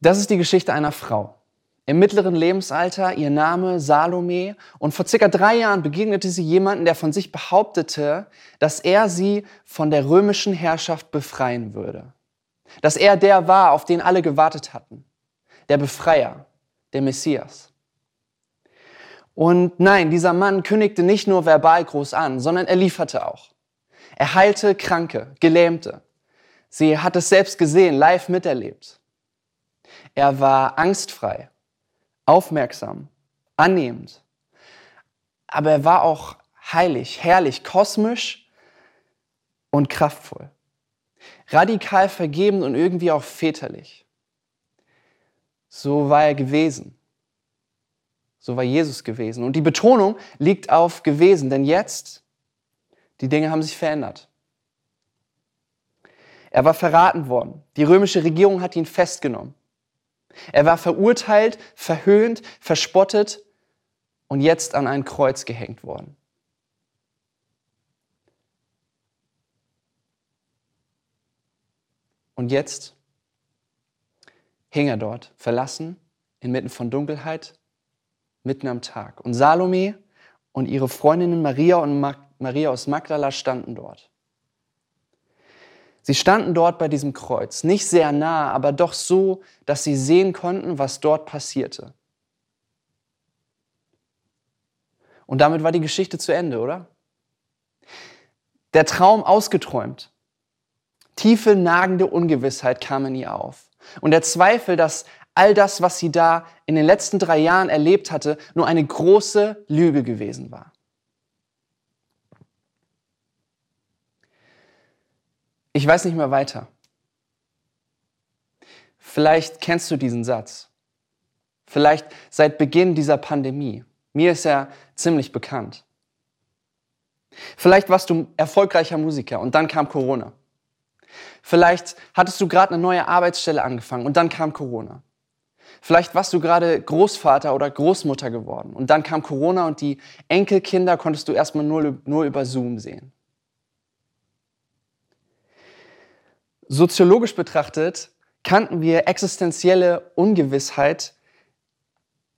Das ist die Geschichte einer Frau. Im mittleren Lebensalter, ihr Name Salome. Und vor circa drei Jahren begegnete sie jemanden, der von sich behauptete, dass er sie von der römischen Herrschaft befreien würde. Dass er der war, auf den alle gewartet hatten. Der Befreier, der Messias. Und nein, dieser Mann kündigte nicht nur verbal groß an, sondern er lieferte auch. Er heilte Kranke, Gelähmte. Sie hat es selbst gesehen, live miterlebt. Er war angstfrei, aufmerksam, annehmend. Aber er war auch heilig, herrlich, kosmisch und kraftvoll. Radikal vergeben und irgendwie auch väterlich. So war er gewesen. So war Jesus gewesen. Und die Betonung liegt auf gewesen, denn jetzt, die Dinge haben sich verändert. Er war verraten worden. Die römische Regierung hat ihn festgenommen. Er war verurteilt, verhöhnt, verspottet und jetzt an ein Kreuz gehängt worden. Und jetzt hing er dort, verlassen, inmitten von Dunkelheit, mitten am Tag. Und Salome und ihre Freundinnen Maria und Mag Maria aus Magdala standen dort. Sie standen dort bei diesem Kreuz, nicht sehr nah, aber doch so, dass sie sehen konnten, was dort passierte. Und damit war die Geschichte zu Ende, oder? Der Traum ausgeträumt. Tiefe, nagende Ungewissheit kam in ihr auf. Und der Zweifel, dass all das, was sie da in den letzten drei Jahren erlebt hatte, nur eine große Lüge gewesen war. Ich weiß nicht mehr weiter. Vielleicht kennst du diesen Satz. Vielleicht seit Beginn dieser Pandemie. Mir ist er ziemlich bekannt. Vielleicht warst du erfolgreicher Musiker und dann kam Corona. Vielleicht hattest du gerade eine neue Arbeitsstelle angefangen und dann kam Corona. Vielleicht warst du gerade Großvater oder Großmutter geworden und dann kam Corona und die Enkelkinder konntest du erstmal nur, nur über Zoom sehen. Soziologisch betrachtet kannten wir existenzielle Ungewissheit,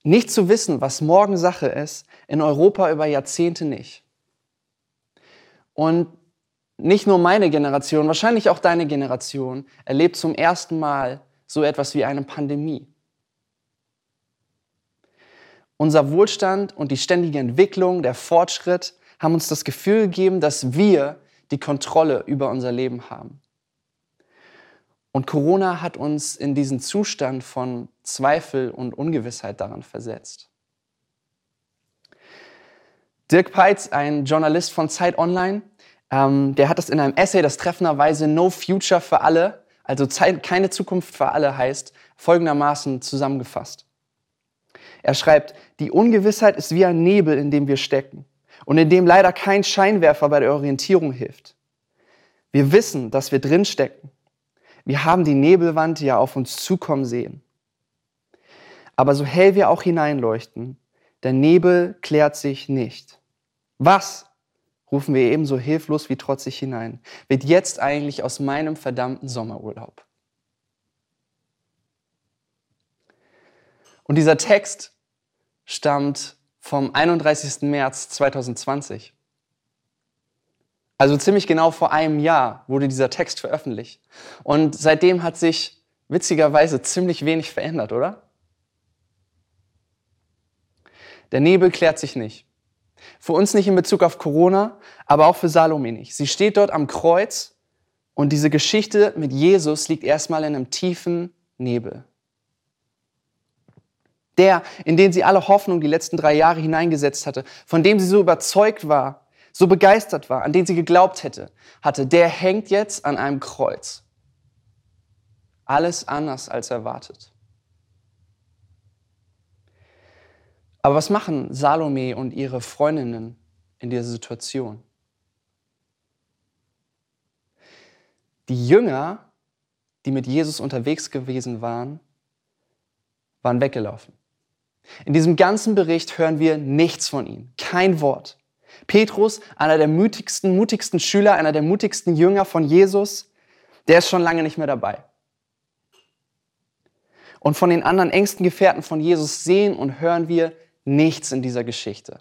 nicht zu wissen, was morgen Sache ist, in Europa über Jahrzehnte nicht. Und nicht nur meine Generation, wahrscheinlich auch deine Generation erlebt zum ersten Mal so etwas wie eine Pandemie. Unser Wohlstand und die ständige Entwicklung, der Fortschritt haben uns das Gefühl gegeben, dass wir die Kontrolle über unser Leben haben. Und Corona hat uns in diesen Zustand von Zweifel und Ungewissheit daran versetzt. Dirk Peitz, ein Journalist von Zeit Online, ähm, der hat das in einem Essay, das treffenderweise No Future für alle, also Zeit, keine Zukunft für alle heißt, folgendermaßen zusammengefasst. Er schreibt, die Ungewissheit ist wie ein Nebel, in dem wir stecken und in dem leider kein Scheinwerfer bei der Orientierung hilft. Wir wissen, dass wir drin stecken wir haben die Nebelwand ja auf uns zukommen sehen. Aber so hell wir auch hineinleuchten, der Nebel klärt sich nicht. Was, rufen wir ebenso hilflos wie trotzig hinein, wird jetzt eigentlich aus meinem verdammten Sommerurlaub? Und dieser Text stammt vom 31. März 2020. Also ziemlich genau vor einem Jahr wurde dieser Text veröffentlicht. Und seitdem hat sich witzigerweise ziemlich wenig verändert, oder? Der Nebel klärt sich nicht. Für uns nicht in Bezug auf Corona, aber auch für Salome nicht. Sie steht dort am Kreuz und diese Geschichte mit Jesus liegt erstmal in einem tiefen Nebel. Der, in den sie alle Hoffnung die letzten drei Jahre hineingesetzt hatte, von dem sie so überzeugt war, so begeistert war, an den sie geglaubt hätte, hatte, der hängt jetzt an einem Kreuz. Alles anders als erwartet. Aber was machen Salome und ihre Freundinnen in dieser Situation? Die Jünger, die mit Jesus unterwegs gewesen waren, waren weggelaufen. In diesem ganzen Bericht hören wir nichts von ihnen, kein Wort. Petrus, einer der mutigsten, mutigsten Schüler, einer der mutigsten Jünger von Jesus, der ist schon lange nicht mehr dabei. Und von den anderen engsten Gefährten von Jesus sehen und hören wir nichts in dieser Geschichte.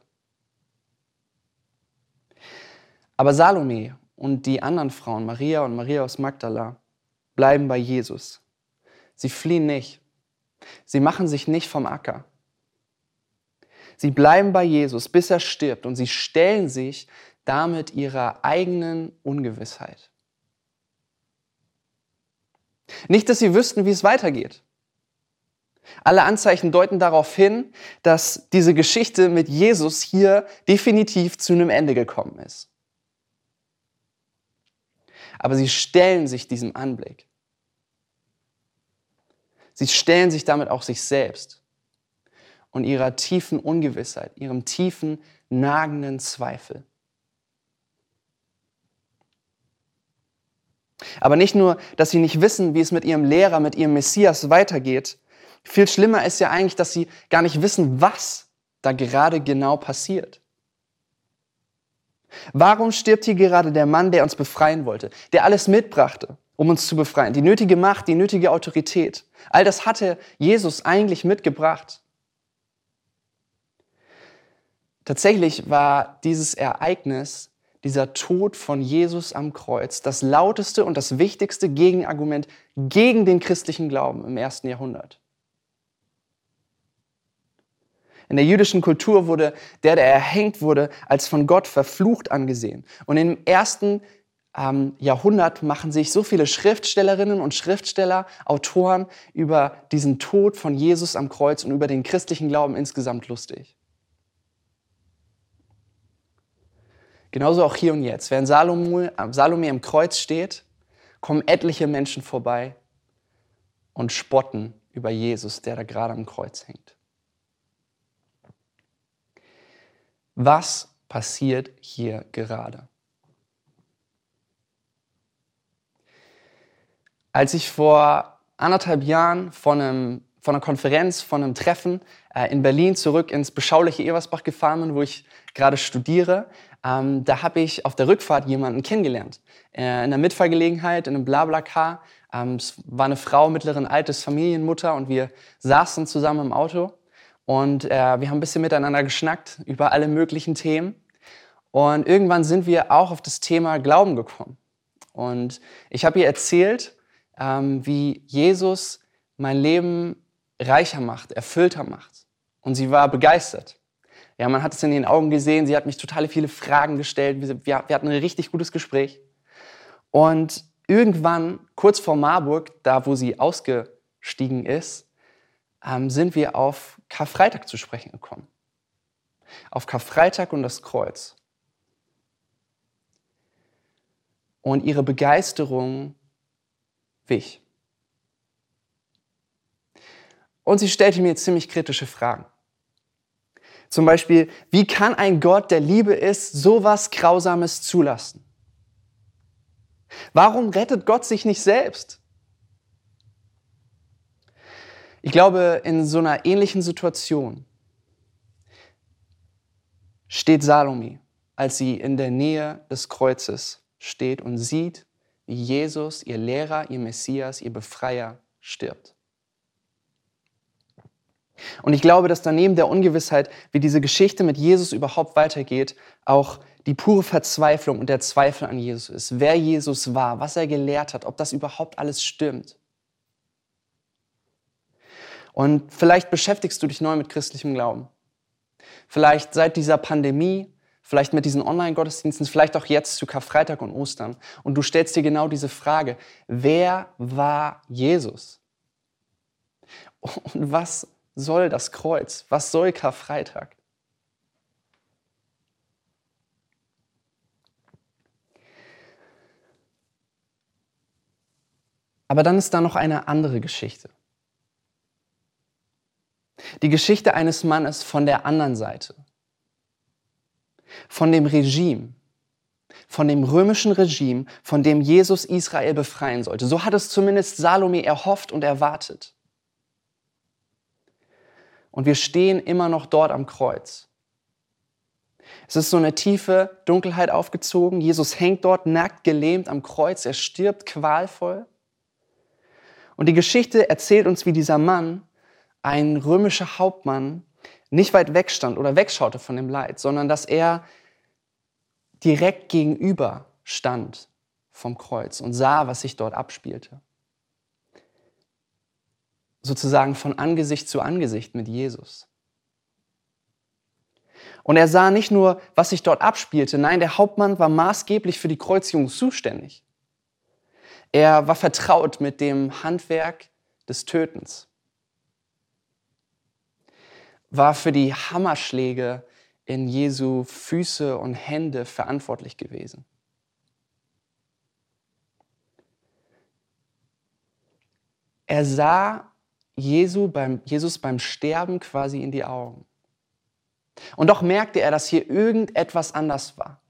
Aber Salome und die anderen Frauen, Maria und Maria aus Magdala, bleiben bei Jesus. Sie fliehen nicht. Sie machen sich nicht vom Acker. Sie bleiben bei Jesus, bis er stirbt und sie stellen sich damit ihrer eigenen Ungewissheit. Nicht, dass sie wüssten, wie es weitergeht. Alle Anzeichen deuten darauf hin, dass diese Geschichte mit Jesus hier definitiv zu einem Ende gekommen ist. Aber sie stellen sich diesem Anblick. Sie stellen sich damit auch sich selbst und ihrer tiefen Ungewissheit, ihrem tiefen, nagenden Zweifel. Aber nicht nur, dass sie nicht wissen, wie es mit ihrem Lehrer, mit ihrem Messias weitergeht. Viel schlimmer ist ja eigentlich, dass sie gar nicht wissen, was da gerade genau passiert. Warum stirbt hier gerade der Mann, der uns befreien wollte, der alles mitbrachte, um uns zu befreien? Die nötige Macht, die nötige Autorität. All das hatte Jesus eigentlich mitgebracht. Tatsächlich war dieses Ereignis dieser Tod von Jesus am Kreuz das lauteste und das wichtigste Gegenargument gegen den christlichen Glauben im ersten Jahrhundert. In der jüdischen Kultur wurde der, der erhängt wurde, als von Gott verflucht angesehen. Und im ersten ähm, Jahrhundert machen sich so viele Schriftstellerinnen und Schriftsteller, Autoren über diesen Tod von Jesus am Kreuz und über den christlichen Glauben insgesamt lustig. Genauso auch hier und jetzt. Während Salome, Salome am Kreuz steht, kommen etliche Menschen vorbei und spotten über Jesus, der da gerade am Kreuz hängt. Was passiert hier gerade? Als ich vor anderthalb Jahren von, einem, von einer Konferenz, von einem Treffen äh, in Berlin zurück ins beschauliche Eversbach gefahren bin, wo ich gerade studiere, ähm, da habe ich auf der Rückfahrt jemanden kennengelernt. Äh, in der Mitfahrgelegenheit, in einem Blablacar. Ähm, es war eine Frau mittleren Alters, Familienmutter und wir saßen zusammen im Auto und äh, wir haben ein bisschen miteinander geschnackt über alle möglichen Themen. Und irgendwann sind wir auch auf das Thema Glauben gekommen. Und ich habe ihr erzählt, ähm, wie Jesus mein Leben reicher macht, erfüllter macht. Und sie war begeistert. Ja, man hat es in den Augen gesehen. Sie hat mich total viele Fragen gestellt. Wir, wir, wir hatten ein richtig gutes Gespräch. Und irgendwann, kurz vor Marburg, da wo sie ausgestiegen ist, ähm, sind wir auf Karfreitag zu sprechen gekommen. Auf Karfreitag und das Kreuz. Und ihre Begeisterung wich. Und sie stellte mir ziemlich kritische Fragen. Zum Beispiel, wie kann ein Gott, der Liebe ist, sowas Grausames zulassen? Warum rettet Gott sich nicht selbst? Ich glaube, in so einer ähnlichen Situation steht Salome, als sie in der Nähe des Kreuzes steht und sieht, wie Jesus, ihr Lehrer, ihr Messias, ihr Befreier stirbt. Und ich glaube, dass daneben der Ungewissheit, wie diese Geschichte mit Jesus überhaupt weitergeht, auch die pure Verzweiflung und der Zweifel an Jesus ist. Wer Jesus war, was er gelehrt hat, ob das überhaupt alles stimmt. Und vielleicht beschäftigst du dich neu mit christlichem Glauben. Vielleicht seit dieser Pandemie, vielleicht mit diesen Online-Gottesdiensten, vielleicht auch jetzt zu Karfreitag und Ostern. Und du stellst dir genau diese Frage, wer war Jesus? Und was soll das Kreuz? Was soll Karfreitag? Aber dann ist da noch eine andere Geschichte. Die Geschichte eines Mannes von der anderen Seite. Von dem Regime. Von dem römischen Regime, von dem Jesus Israel befreien sollte. So hat es zumindest Salome erhofft und erwartet. Und wir stehen immer noch dort am Kreuz. Es ist so eine tiefe Dunkelheit aufgezogen. Jesus hängt dort nackt, gelähmt am Kreuz. Er stirbt qualvoll. Und die Geschichte erzählt uns, wie dieser Mann, ein römischer Hauptmann, nicht weit weg stand oder wegschaute von dem Leid, sondern dass er direkt gegenüber stand vom Kreuz und sah, was sich dort abspielte. Sozusagen von Angesicht zu Angesicht mit Jesus. Und er sah nicht nur, was sich dort abspielte, nein, der Hauptmann war maßgeblich für die Kreuzigung zuständig. Er war vertraut mit dem Handwerk des Tötens, war für die Hammerschläge in Jesu Füße und Hände verantwortlich gewesen. Er sah Jesu beim, Jesus beim Sterben quasi in die Augen. Und doch merkte er, dass hier irgendetwas anders war.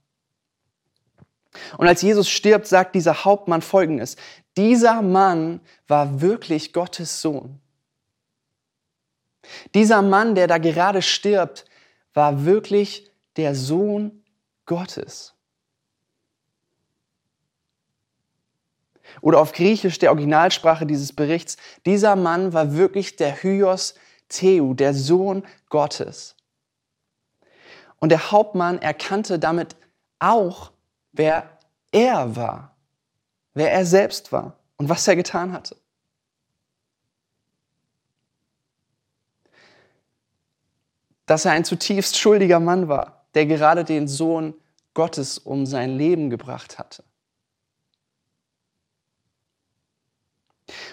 Und als Jesus stirbt, sagt dieser Hauptmann Folgendes. Dieser Mann war wirklich Gottes Sohn. Dieser Mann, der da gerade stirbt, war wirklich der Sohn Gottes. Oder auf Griechisch der Originalsprache dieses Berichts, dieser Mann war wirklich der Hyos Theu, der Sohn Gottes. Und der Hauptmann erkannte damit auch, wer er war, wer er selbst war und was er getan hatte. Dass er ein zutiefst schuldiger Mann war, der gerade den Sohn Gottes um sein Leben gebracht hatte.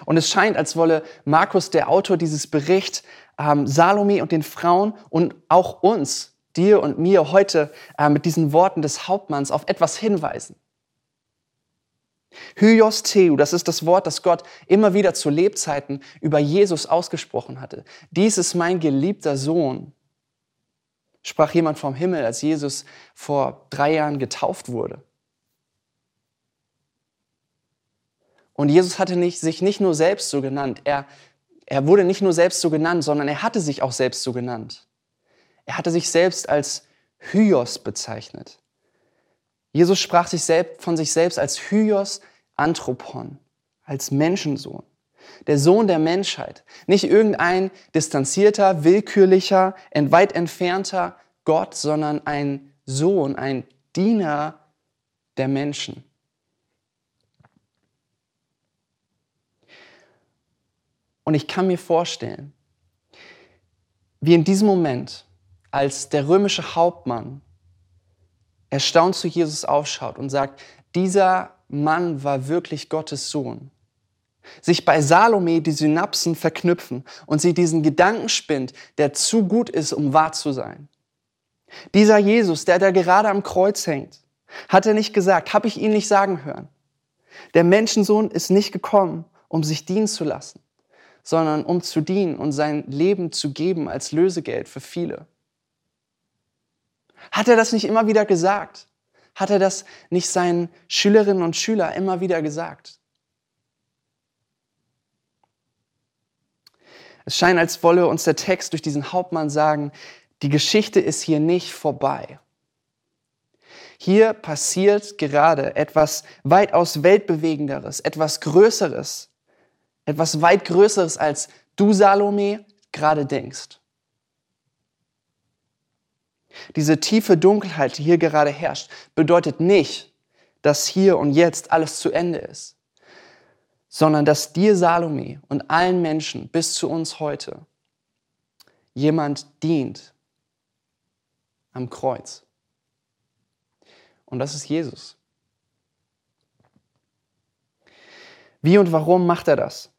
Und es scheint, als wolle Markus, der Autor dieses Berichts, ähm, Salome und den Frauen und auch uns, dir und mir heute äh, mit diesen Worten des Hauptmanns auf etwas hinweisen. Hyos Theu, das ist das Wort, das Gott immer wieder zu Lebzeiten über Jesus ausgesprochen hatte. Dies ist mein geliebter Sohn, sprach jemand vom Himmel, als Jesus vor drei Jahren getauft wurde. Und Jesus hatte nicht, sich nicht nur selbst so genannt, er, er wurde nicht nur selbst so genannt, sondern er hatte sich auch selbst so genannt. Er hatte sich selbst als Hyos bezeichnet. Jesus sprach sich selbst, von sich selbst als Hyos Anthropon, als Menschensohn, der Sohn der Menschheit, nicht irgendein distanzierter, willkürlicher, weit entfernter Gott, sondern ein Sohn, ein Diener der Menschen. Und ich kann mir vorstellen, wie in diesem Moment, als der römische Hauptmann erstaunt zu Jesus aufschaut und sagt, dieser Mann war wirklich Gottes Sohn. Sich bei Salome die Synapsen verknüpfen und sie diesen Gedanken spinnt, der zu gut ist, um wahr zu sein. Dieser Jesus, der da gerade am Kreuz hängt, hat er nicht gesagt, habe ich ihn nicht sagen hören. Der Menschensohn ist nicht gekommen, um sich dienen zu lassen, sondern um zu dienen und sein Leben zu geben als Lösegeld für viele. Hat er das nicht immer wieder gesagt? Hat er das nicht seinen Schülerinnen und Schülern immer wieder gesagt? Es scheint, als wolle uns der Text durch diesen Hauptmann sagen, die Geschichte ist hier nicht vorbei. Hier passiert gerade etwas weitaus weltbewegenderes, etwas Größeres, etwas weit Größeres, als du, Salome, gerade denkst. Diese tiefe Dunkelheit, die hier gerade herrscht, bedeutet nicht, dass hier und jetzt alles zu Ende ist, sondern dass dir, Salome, und allen Menschen bis zu uns heute jemand dient am Kreuz. Und das ist Jesus. Wie und warum macht er das?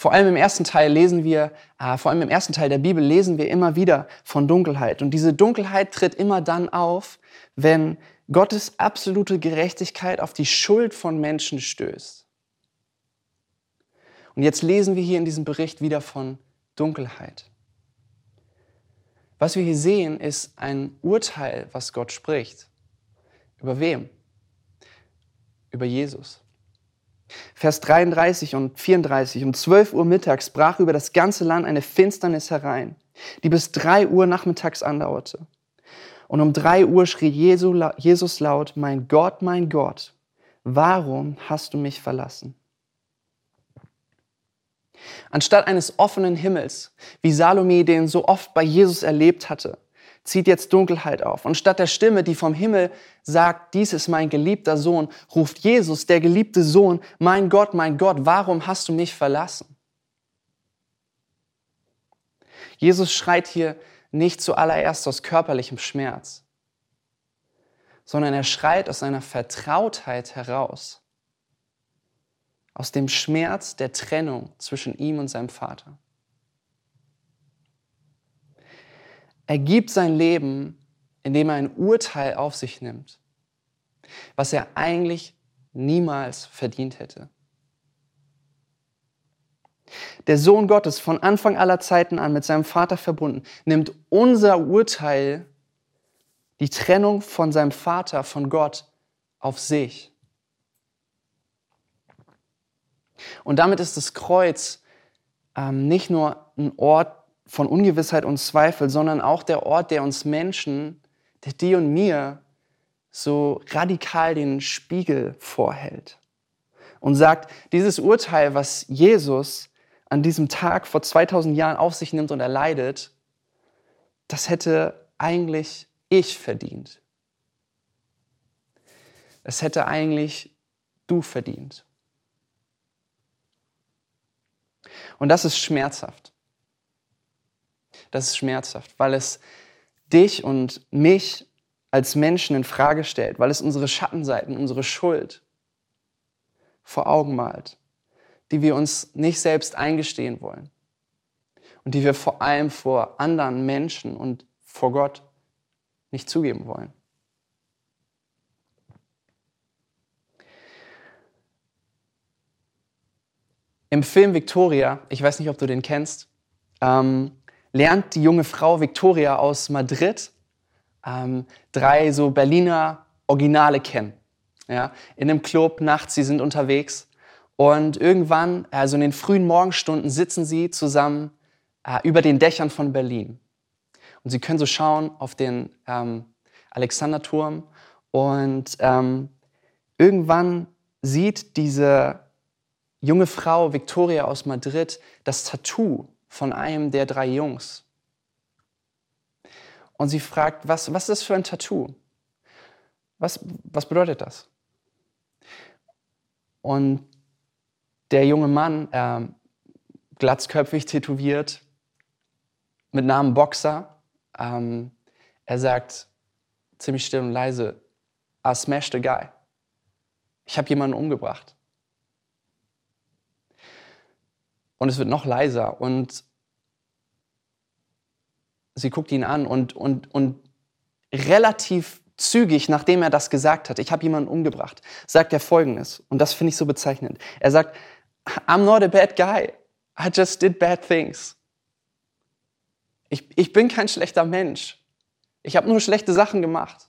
Vor allem im ersten Teil lesen wir, äh, vor allem im ersten Teil der Bibel lesen wir immer wieder von Dunkelheit. Und diese Dunkelheit tritt immer dann auf, wenn Gottes absolute Gerechtigkeit auf die Schuld von Menschen stößt. Und jetzt lesen wir hier in diesem Bericht wieder von Dunkelheit. Was wir hier sehen, ist ein Urteil, was Gott spricht. Über wem? Über Jesus. Vers 33 und 34. Um 12 Uhr mittags brach über das ganze Land eine Finsternis herein, die bis 3 Uhr nachmittags andauerte. Und um 3 Uhr schrie Jesus laut, mein Gott, mein Gott, warum hast du mich verlassen? Anstatt eines offenen Himmels, wie Salome den so oft bei Jesus erlebt hatte, zieht jetzt Dunkelheit auf. Und statt der Stimme, die vom Himmel sagt, dies ist mein geliebter Sohn, ruft Jesus, der geliebte Sohn, mein Gott, mein Gott, warum hast du mich verlassen? Jesus schreit hier nicht zuallererst aus körperlichem Schmerz, sondern er schreit aus einer Vertrautheit heraus, aus dem Schmerz der Trennung zwischen ihm und seinem Vater. Er gibt sein Leben, indem er ein Urteil auf sich nimmt, was er eigentlich niemals verdient hätte. Der Sohn Gottes, von Anfang aller Zeiten an mit seinem Vater verbunden, nimmt unser Urteil, die Trennung von seinem Vater, von Gott, auf sich. Und damit ist das Kreuz ähm, nicht nur ein Ort von Ungewissheit und Zweifel, sondern auch der Ort, der uns Menschen, der dir und mir so radikal den Spiegel vorhält und sagt, dieses Urteil, was Jesus an diesem Tag vor 2000 Jahren auf sich nimmt und erleidet, das hätte eigentlich ich verdient. Es hätte eigentlich du verdient. Und das ist schmerzhaft das ist schmerzhaft, weil es dich und mich als Menschen in Frage stellt, weil es unsere Schattenseiten, unsere Schuld vor Augen malt, die wir uns nicht selbst eingestehen wollen und die wir vor allem vor anderen Menschen und vor Gott nicht zugeben wollen. Im Film Victoria, ich weiß nicht, ob du den kennst, ähm, lernt die junge Frau Victoria aus Madrid ähm, drei so Berliner Originale kennen. Ja, in einem Club nachts, sie sind unterwegs und irgendwann, also in den frühen Morgenstunden, sitzen sie zusammen äh, über den Dächern von Berlin. Und sie können so schauen auf den ähm, Alexanderturm und ähm, irgendwann sieht diese junge Frau Victoria aus Madrid das Tattoo von einem der drei Jungs. Und sie fragt, was, was ist das für ein Tattoo? Was, was bedeutet das? Und der junge Mann, äh, glatzköpfig tätowiert, mit Namen Boxer, ähm, er sagt ziemlich still und leise, I smashed a guy. Ich habe jemanden umgebracht. Und es wird noch leiser und sie guckt ihn an und, und, und relativ zügig, nachdem er das gesagt hat, ich habe jemanden umgebracht, sagt er Folgendes. Und das finde ich so bezeichnend. Er sagt, I'm not a bad guy. I just did bad things. Ich, ich bin kein schlechter Mensch. Ich habe nur schlechte Sachen gemacht.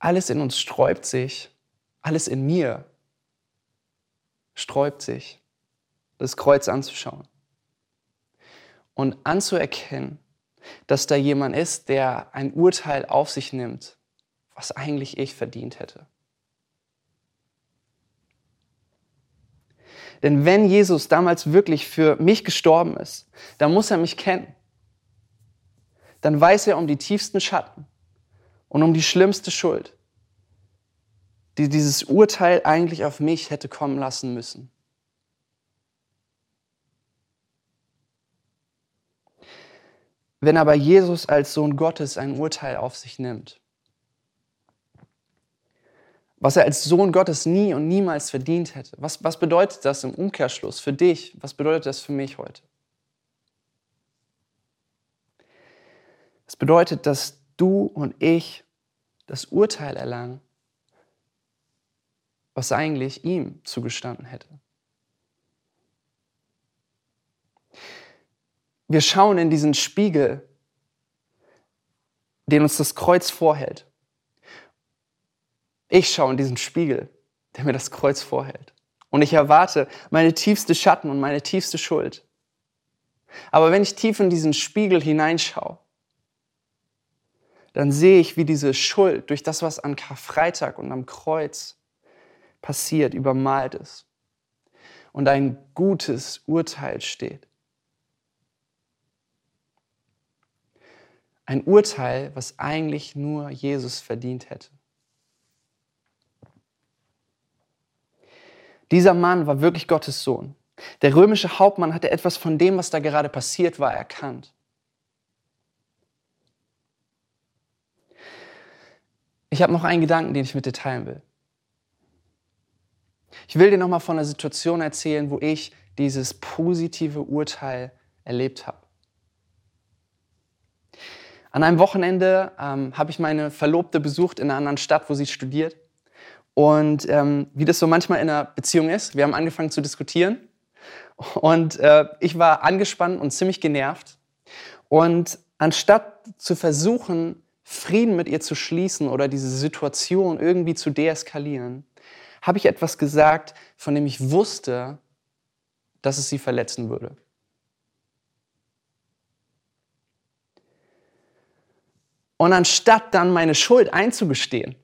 Alles in uns sträubt sich, alles in mir sträubt sich, das Kreuz anzuschauen und anzuerkennen, dass da jemand ist, der ein Urteil auf sich nimmt, was eigentlich ich verdient hätte. Denn wenn Jesus damals wirklich für mich gestorben ist, dann muss er mich kennen. Dann weiß er um die tiefsten Schatten und um die schlimmste Schuld, die dieses Urteil eigentlich auf mich hätte kommen lassen müssen. Wenn aber Jesus als Sohn Gottes ein Urteil auf sich nimmt, was er als Sohn Gottes nie und niemals verdient hätte, was, was bedeutet das im Umkehrschluss für dich? Was bedeutet das für mich heute? Es bedeutet, dass du und ich das Urteil erlangen, was eigentlich ihm zugestanden hätte. Wir schauen in diesen Spiegel, den uns das Kreuz vorhält. Ich schaue in diesen Spiegel, der mir das Kreuz vorhält. Und ich erwarte meine tiefste Schatten und meine tiefste Schuld. Aber wenn ich tief in diesen Spiegel hineinschaue, dann sehe ich, wie diese Schuld durch das, was an Karfreitag und am Kreuz passiert, übermalt ist und ein gutes Urteil steht. Ein Urteil, was eigentlich nur Jesus verdient hätte. Dieser Mann war wirklich Gottes Sohn. Der römische Hauptmann hatte etwas von dem, was da gerade passiert war, erkannt. Ich habe noch einen Gedanken, den ich mit dir teilen will. Ich will dir noch mal von einer Situation erzählen, wo ich dieses positive Urteil erlebt habe. An einem Wochenende ähm, habe ich meine Verlobte besucht in einer anderen Stadt, wo sie studiert. Und ähm, wie das so manchmal in einer Beziehung ist, wir haben angefangen zu diskutieren. Und äh, ich war angespannt und ziemlich genervt. Und anstatt zu versuchen, Frieden mit ihr zu schließen oder diese Situation irgendwie zu deeskalieren, habe ich etwas gesagt, von dem ich wusste, dass es sie verletzen würde. Und anstatt dann meine Schuld einzugestehen,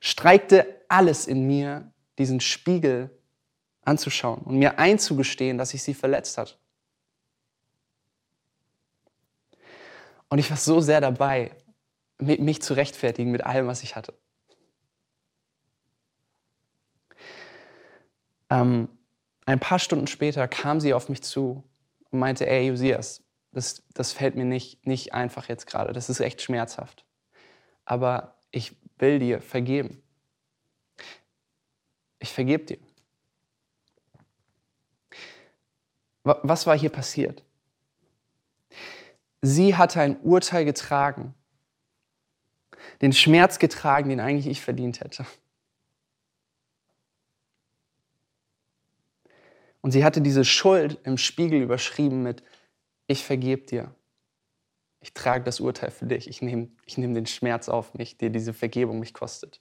streikte alles in mir, diesen Spiegel anzuschauen und mir einzugestehen, dass ich sie verletzt hat. Und ich war so sehr dabei, mich zu rechtfertigen mit allem, was ich hatte. Ähm, ein paar Stunden später kam sie auf mich zu und meinte, ey Josias, das, das fällt mir nicht, nicht einfach jetzt gerade, das ist echt schmerzhaft. Aber ich will dir vergeben. Ich vergebe dir. Was war hier passiert? Sie hatte ein Urteil getragen, den Schmerz getragen, den eigentlich ich verdient hätte. Und sie hatte diese Schuld im Spiegel überschrieben mit, ich vergebe dir. Ich trage das Urteil für dich. Ich nehme ich nehm den Schmerz auf mich, der diese Vergebung mich kostet.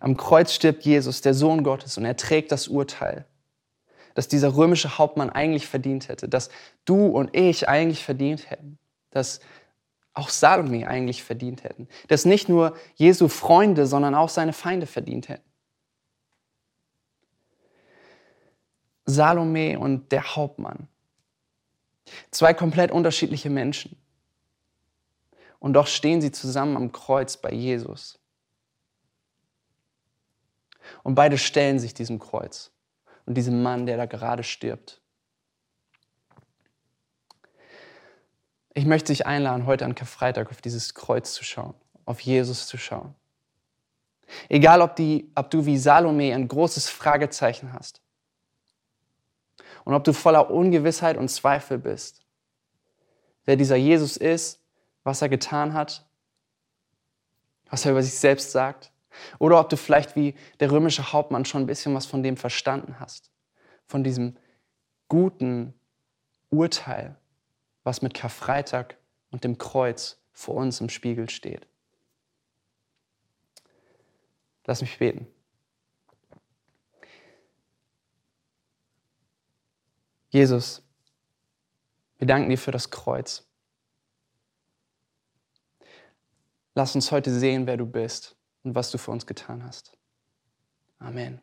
Am Kreuz stirbt Jesus, der Sohn Gottes, und er trägt das Urteil dass dieser römische Hauptmann eigentlich verdient hätte, dass du und ich eigentlich verdient hätten, dass auch Salome eigentlich verdient hätten, dass nicht nur Jesu Freunde, sondern auch seine Feinde verdient hätten. Salome und der Hauptmann. Zwei komplett unterschiedliche Menschen. Und doch stehen sie zusammen am Kreuz bei Jesus. Und beide stellen sich diesem Kreuz und diesem Mann, der da gerade stirbt. Ich möchte dich einladen, heute an Karfreitag auf dieses Kreuz zu schauen, auf Jesus zu schauen. Egal, ob, die, ob du wie Salome ein großes Fragezeichen hast und ob du voller Ungewissheit und Zweifel bist, wer dieser Jesus ist, was er getan hat, was er über sich selbst sagt, oder ob du vielleicht wie der römische Hauptmann schon ein bisschen was von dem verstanden hast. Von diesem guten Urteil, was mit Karfreitag und dem Kreuz vor uns im Spiegel steht. Lass mich beten. Jesus, wir danken dir für das Kreuz. Lass uns heute sehen, wer du bist und was du für uns getan hast. Amen.